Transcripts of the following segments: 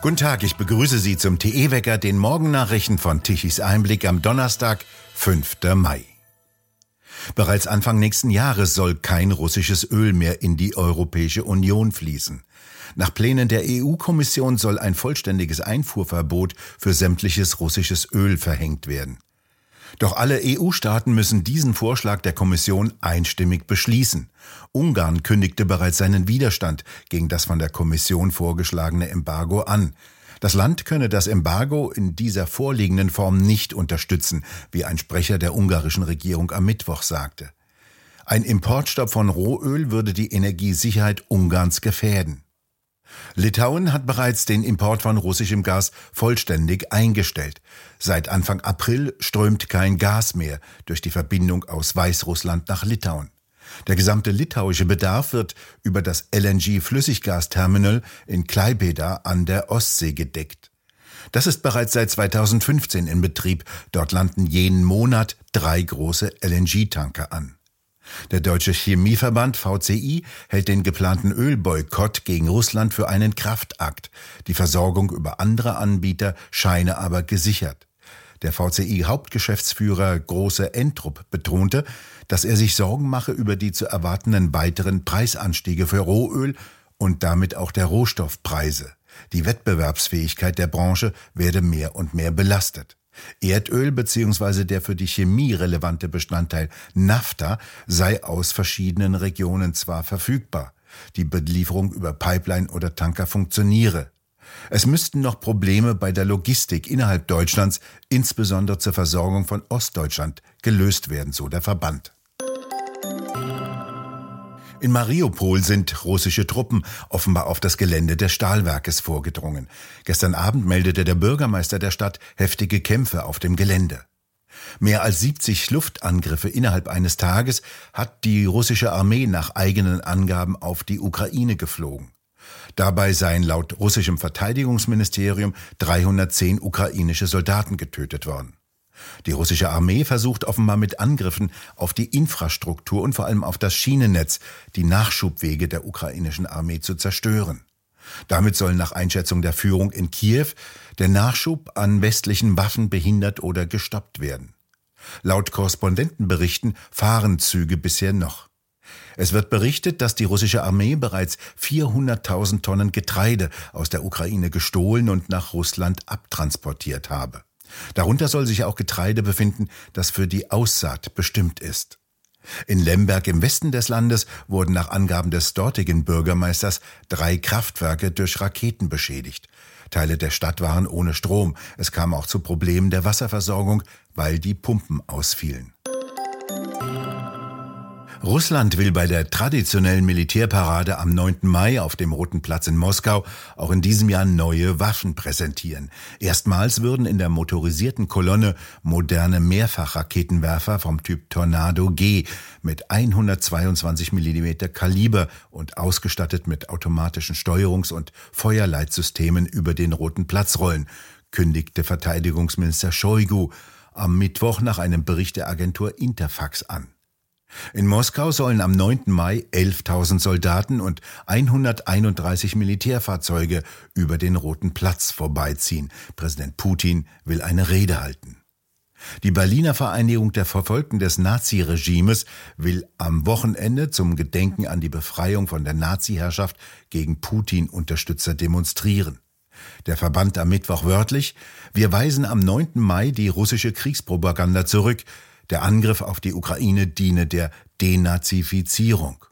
Guten Tag, ich begrüße Sie zum TE-Wecker, den Morgennachrichten von Tichys Einblick am Donnerstag, 5. Mai. Bereits Anfang nächsten Jahres soll kein russisches Öl mehr in die Europäische Union fließen. Nach Plänen der EU-Kommission soll ein vollständiges Einfuhrverbot für sämtliches russisches Öl verhängt werden. Doch alle EU-Staaten müssen diesen Vorschlag der Kommission einstimmig beschließen. Ungarn kündigte bereits seinen Widerstand gegen das von der Kommission vorgeschlagene Embargo an. Das Land könne das Embargo in dieser vorliegenden Form nicht unterstützen, wie ein Sprecher der ungarischen Regierung am Mittwoch sagte. Ein Importstopp von Rohöl würde die Energiesicherheit Ungarns gefährden. Litauen hat bereits den Import von russischem Gas vollständig eingestellt. Seit Anfang April strömt kein Gas mehr durch die Verbindung aus Weißrussland nach Litauen. Der gesamte litauische Bedarf wird über das LNG-Flüssiggasterminal in Klaipeda an der Ostsee gedeckt. Das ist bereits seit 2015 in Betrieb. Dort landen jeden Monat drei große LNG-Tanker an. Der Deutsche Chemieverband VCI hält den geplanten Ölboykott gegen Russland für einen Kraftakt. Die Versorgung über andere Anbieter scheine aber gesichert. Der VCI-Hauptgeschäftsführer Große Entrup betonte, dass er sich Sorgen mache über die zu erwartenden weiteren Preisanstiege für Rohöl und damit auch der Rohstoffpreise. Die Wettbewerbsfähigkeit der Branche werde mehr und mehr belastet. Erdöl bzw. der für die Chemie relevante Bestandteil Naphtha sei aus verschiedenen Regionen zwar verfügbar, die Belieferung über Pipeline oder Tanker funktioniere. Es müssten noch Probleme bei der Logistik innerhalb Deutschlands, insbesondere zur Versorgung von Ostdeutschland, gelöst werden, so der Verband. In Mariupol sind russische Truppen offenbar auf das Gelände des Stahlwerkes vorgedrungen. Gestern Abend meldete der Bürgermeister der Stadt heftige Kämpfe auf dem Gelände. Mehr als 70 Luftangriffe innerhalb eines Tages hat die russische Armee nach eigenen Angaben auf die Ukraine geflogen. Dabei seien laut russischem Verteidigungsministerium 310 ukrainische Soldaten getötet worden. Die russische Armee versucht offenbar mit Angriffen auf die Infrastruktur und vor allem auf das Schienennetz die Nachschubwege der ukrainischen Armee zu zerstören. Damit soll nach Einschätzung der Führung in Kiew der Nachschub an westlichen Waffen behindert oder gestoppt werden. Laut Korrespondentenberichten fahren Züge bisher noch. Es wird berichtet, dass die russische Armee bereits 400.000 Tonnen Getreide aus der Ukraine gestohlen und nach Russland abtransportiert habe. Darunter soll sich auch Getreide befinden, das für die Aussaat bestimmt ist. In Lemberg im Westen des Landes wurden nach Angaben des dortigen Bürgermeisters drei Kraftwerke durch Raketen beschädigt. Teile der Stadt waren ohne Strom. Es kam auch zu Problemen der Wasserversorgung, weil die Pumpen ausfielen. Russland will bei der traditionellen Militärparade am 9. Mai auf dem Roten Platz in Moskau auch in diesem Jahr neue Waffen präsentieren. Erstmals würden in der motorisierten Kolonne moderne Mehrfachraketenwerfer vom Typ Tornado G mit 122 mm Kaliber und ausgestattet mit automatischen Steuerungs- und Feuerleitsystemen über den Roten Platz rollen, kündigte Verteidigungsminister Shoigu am Mittwoch nach einem Bericht der Agentur Interfax an. In Moskau sollen am 9. Mai 11.000 Soldaten und 131 Militärfahrzeuge über den Roten Platz vorbeiziehen. Präsident Putin will eine Rede halten. Die Berliner Vereinigung der Verfolgten des Naziregimes will am Wochenende zum Gedenken an die Befreiung von der Nazi-Herrschaft gegen Putin-Unterstützer demonstrieren. Der Verband am Mittwoch wörtlich, wir weisen am 9. Mai die russische Kriegspropaganda zurück, der Angriff auf die Ukraine diene der Denazifizierung.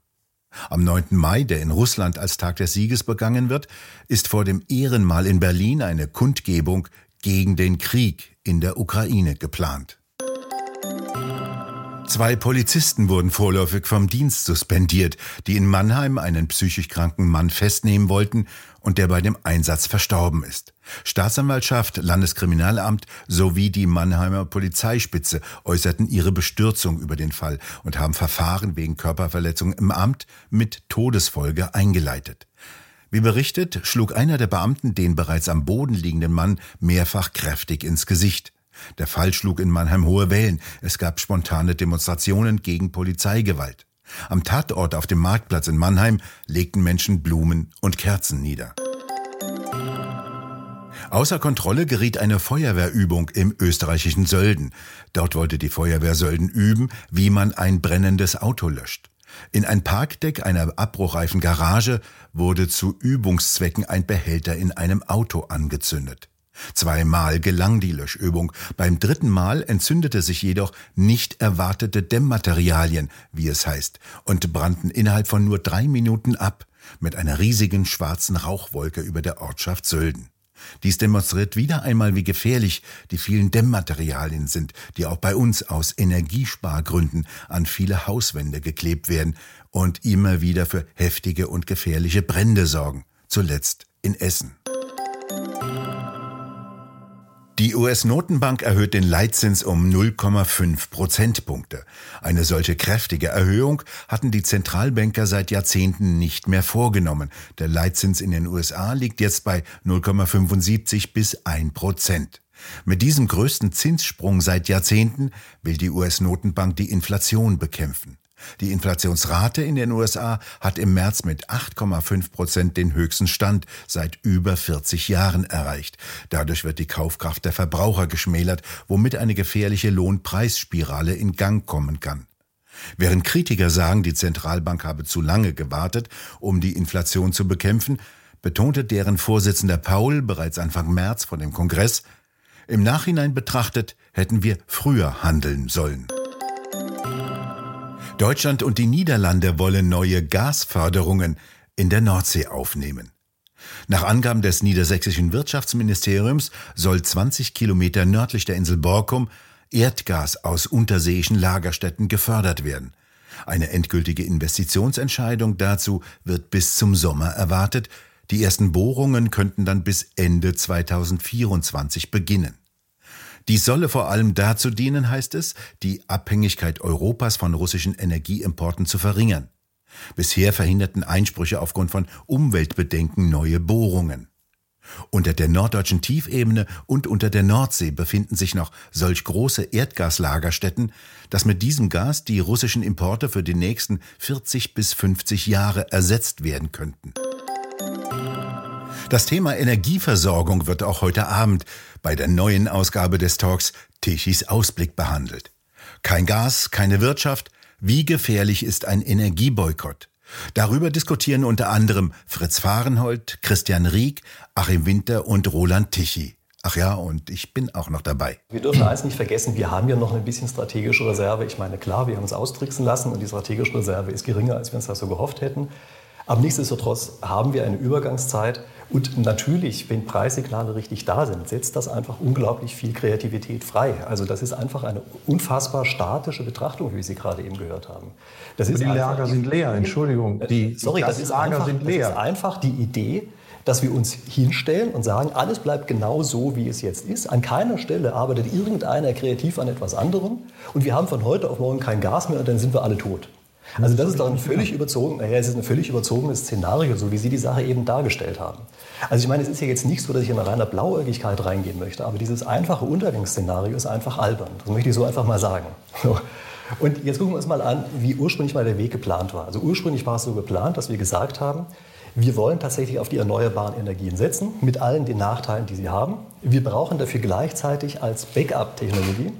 Am 9. Mai, der in Russland als Tag des Sieges begangen wird, ist vor dem Ehrenmal in Berlin eine Kundgebung gegen den Krieg in der Ukraine geplant. Zwei Polizisten wurden vorläufig vom Dienst suspendiert, die in Mannheim einen psychisch kranken Mann festnehmen wollten und der bei dem Einsatz verstorben ist. Staatsanwaltschaft, Landeskriminalamt sowie die Mannheimer Polizeispitze äußerten ihre Bestürzung über den Fall und haben Verfahren wegen Körperverletzung im Amt mit Todesfolge eingeleitet. Wie berichtet, schlug einer der Beamten den bereits am Boden liegenden Mann mehrfach kräftig ins Gesicht. Der Fall schlug in Mannheim hohe Wellen. Es gab spontane Demonstrationen gegen Polizeigewalt. Am Tatort auf dem Marktplatz in Mannheim legten Menschen Blumen und Kerzen nieder. Außer Kontrolle geriet eine Feuerwehrübung im österreichischen Sölden. Dort wollte die Feuerwehr Sölden üben, wie man ein brennendes Auto löscht. In ein Parkdeck einer abbruchreifen Garage wurde zu Übungszwecken ein Behälter in einem Auto angezündet. Zweimal gelang die Löschübung, beim dritten Mal entzündete sich jedoch nicht erwartete Dämmmaterialien, wie es heißt, und brannten innerhalb von nur drei Minuten ab, mit einer riesigen schwarzen Rauchwolke über der Ortschaft Sölden. Dies demonstriert wieder einmal, wie gefährlich die vielen Dämmmaterialien sind, die auch bei uns aus Energiespargründen an viele Hauswände geklebt werden und immer wieder für heftige und gefährliche Brände sorgen, zuletzt in Essen. Die US-Notenbank erhöht den Leitzins um 0,5 Prozentpunkte. Eine solche kräftige Erhöhung hatten die Zentralbanker seit Jahrzehnten nicht mehr vorgenommen. Der Leitzins in den USA liegt jetzt bei 0,75 bis 1 Prozent. Mit diesem größten Zinssprung seit Jahrzehnten will die US-Notenbank die Inflation bekämpfen. Die Inflationsrate in den USA hat im März mit 8,5 Prozent den höchsten Stand seit über 40 Jahren erreicht. Dadurch wird die Kaufkraft der Verbraucher geschmälert, womit eine gefährliche Lohnpreisspirale in Gang kommen kann. Während Kritiker sagen, die Zentralbank habe zu lange gewartet, um die Inflation zu bekämpfen, betonte deren Vorsitzender Paul bereits Anfang März vor dem Kongress, im Nachhinein betrachtet hätten wir früher handeln sollen. Deutschland und die Niederlande wollen neue Gasförderungen in der Nordsee aufnehmen. Nach Angaben des niedersächsischen Wirtschaftsministeriums soll 20 Kilometer nördlich der Insel Borkum Erdgas aus unterseeischen Lagerstätten gefördert werden. Eine endgültige Investitionsentscheidung dazu wird bis zum Sommer erwartet. Die ersten Bohrungen könnten dann bis Ende 2024 beginnen. Dies solle vor allem dazu dienen, heißt es, die Abhängigkeit Europas von russischen Energieimporten zu verringern. Bisher verhinderten Einsprüche aufgrund von Umweltbedenken neue Bohrungen. Unter der norddeutschen Tiefebene und unter der Nordsee befinden sich noch solch große Erdgaslagerstätten, dass mit diesem Gas die russischen Importe für die nächsten 40 bis 50 Jahre ersetzt werden könnten. Das Thema Energieversorgung wird auch heute Abend bei der neuen Ausgabe des Talks Tichys Ausblick behandelt. Kein Gas, keine Wirtschaft. Wie gefährlich ist ein Energieboykott? Darüber diskutieren unter anderem Fritz Fahrenhold, Christian Rieck, Achim Winter und Roland Tichy. Ach ja, und ich bin auch noch dabei. Wir dürfen eins nicht vergessen, wir haben ja noch ein bisschen strategische Reserve. Ich meine, klar, wir haben uns austricksen lassen und die strategische Reserve ist geringer, als wir uns das so gehofft hätten. Aber nichtsdestotrotz haben wir eine Übergangszeit. Und natürlich, wenn Preissignale richtig da sind, setzt das einfach unglaublich viel Kreativität frei. Also das ist einfach eine unfassbar statische Betrachtung, wie Sie gerade eben gehört haben. Das ist die Lager sind leer, Entschuldigung. Die, Sorry, das, ist Lager einfach, sind leer. Das ist einfach die Idee, dass wir uns hinstellen und sagen, alles bleibt genau so, wie es jetzt ist. An keiner Stelle arbeitet irgendeiner kreativ an etwas anderem und wir haben von heute auf morgen kein Gas mehr und dann sind wir alle tot. Also das ist doch ein völlig überzogen, naja, es ist ein völlig überzogenes Szenario, so wie Sie die Sache eben dargestellt haben. Also ich meine, es ist ja jetzt nicht so, dass ich in eine reine Blauäugigkeit reingehen möchte, aber dieses einfache Untergangsszenario ist einfach albern. Das möchte ich so einfach mal sagen. Und jetzt gucken wir uns mal an, wie ursprünglich mal der Weg geplant war. Also ursprünglich war es so geplant, dass wir gesagt haben, wir wollen tatsächlich auf die erneuerbaren Energien setzen, mit allen den Nachteilen, die sie haben. Wir brauchen dafür gleichzeitig als Backup-Technologie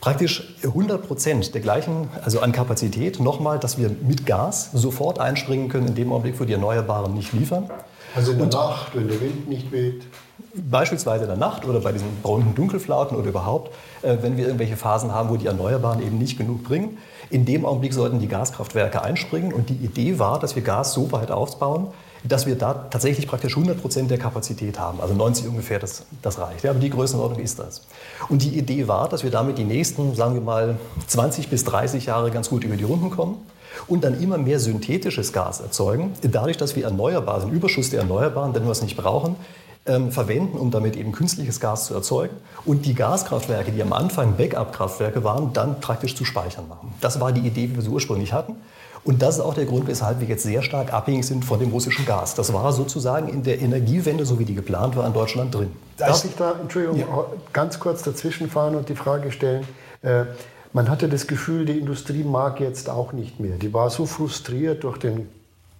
praktisch 100 Prozent der gleichen, also an Kapazität, nochmal, dass wir mit Gas sofort einspringen können in dem Augenblick, wo die Erneuerbaren nicht liefern. Also in der Und Nacht, wenn der Wind nicht weht? Beispielsweise in der Nacht oder bei diesen braunen Dunkelflauten oder überhaupt, äh, wenn wir irgendwelche Phasen haben, wo die Erneuerbaren eben nicht genug bringen. In dem Augenblick sollten die Gaskraftwerke einspringen. Und die Idee war, dass wir Gas so weit aufbauen, dass wir da tatsächlich praktisch 100 Prozent der Kapazität haben. Also 90 ungefähr, das, das reicht. Ja, aber die Größenordnung ist das. Und die Idee war, dass wir damit die nächsten, sagen wir mal, 20 bis 30 Jahre ganz gut über die Runden kommen und dann immer mehr synthetisches Gas erzeugen. Dadurch, dass wir erneuerbar sind, Überschuss der Erneuerbaren, denn wir es nicht brauchen, ähm, verwenden, um damit eben künstliches Gas zu erzeugen und die Gaskraftwerke, die am Anfang Backup-Kraftwerke waren, dann praktisch zu speichern machen. Das war die Idee, wie wir sie ursprünglich hatten. Und das ist auch der Grund, weshalb wir jetzt sehr stark abhängig sind von dem russischen Gas. Das war sozusagen in der Energiewende, so wie die geplant war, in Deutschland drin. Darf ich da, Entschuldigung, ja. ganz kurz dazwischenfahren und die Frage stellen? Äh, man hatte das Gefühl, die Industrie mag jetzt auch nicht mehr. Die war so frustriert durch den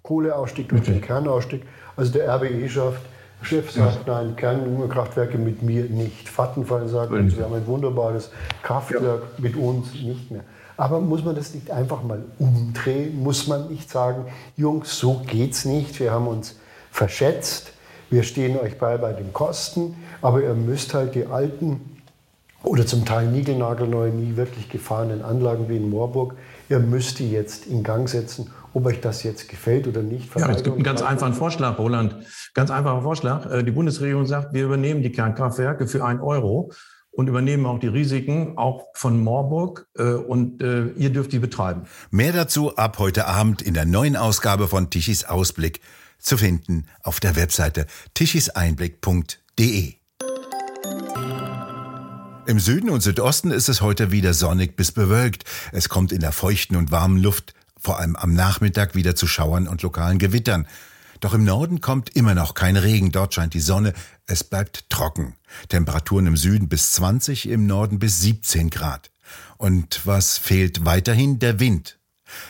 Kohleausstieg, durch den Kernausstieg. Also der RWE schafft Chef sagt, nein, Kernkraftwerke mit mir nicht. Vattenfall sagt, wir haben ein wunderbares Kraftwerk ja. mit uns nicht mehr. Aber muss man das nicht einfach mal umdrehen? Muss man nicht sagen, Jungs, so geht's nicht, wir haben uns verschätzt, wir stehen euch bei bei den Kosten, aber ihr müsst halt die alten oder zum Teil niegelnagelneue, nie wirklich gefahrenen Anlagen wie in Moorburg, ihr müsst die jetzt in Gang setzen, ob euch das jetzt gefällt oder nicht. Ja, es gibt einen ganz einfachen Vorschlag, Roland. Ganz einfacher Vorschlag. Äh, die Bundesregierung sagt, wir übernehmen die Kernkraftwerke für einen Euro und übernehmen auch die Risiken, auch von Moorburg. Äh, und äh, ihr dürft die betreiben. Mehr dazu ab heute Abend in der neuen Ausgabe von Tichys Ausblick zu finden auf der Webseite tichiseinblick.de. Im Süden und Südosten ist es heute wieder sonnig bis bewölkt. Es kommt in der feuchten und warmen Luft vor allem am Nachmittag wieder zu Schauern und lokalen Gewittern. Doch im Norden kommt immer noch kein Regen, dort scheint die Sonne, es bleibt trocken. Temperaturen im Süden bis 20, im Norden bis 17 Grad. Und was fehlt weiterhin? Der Wind.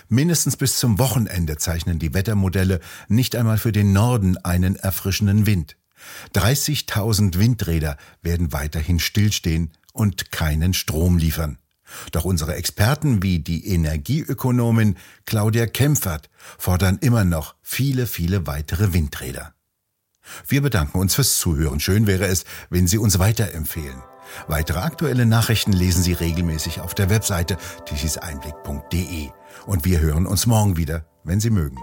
Mindestens bis zum Wochenende zeichnen die Wettermodelle nicht einmal für den Norden einen erfrischenden Wind. 30.000 Windräder werden weiterhin stillstehen und keinen Strom liefern. Doch unsere Experten wie die Energieökonomin Claudia Kempfert fordern immer noch viele, viele weitere Windräder. Wir bedanken uns fürs Zuhören. Schön wäre es, wenn Sie uns weiterempfehlen. Weitere aktuelle Nachrichten lesen Sie regelmäßig auf der Webseite tichiseinblick.de. Und wir hören uns morgen wieder, wenn Sie mögen.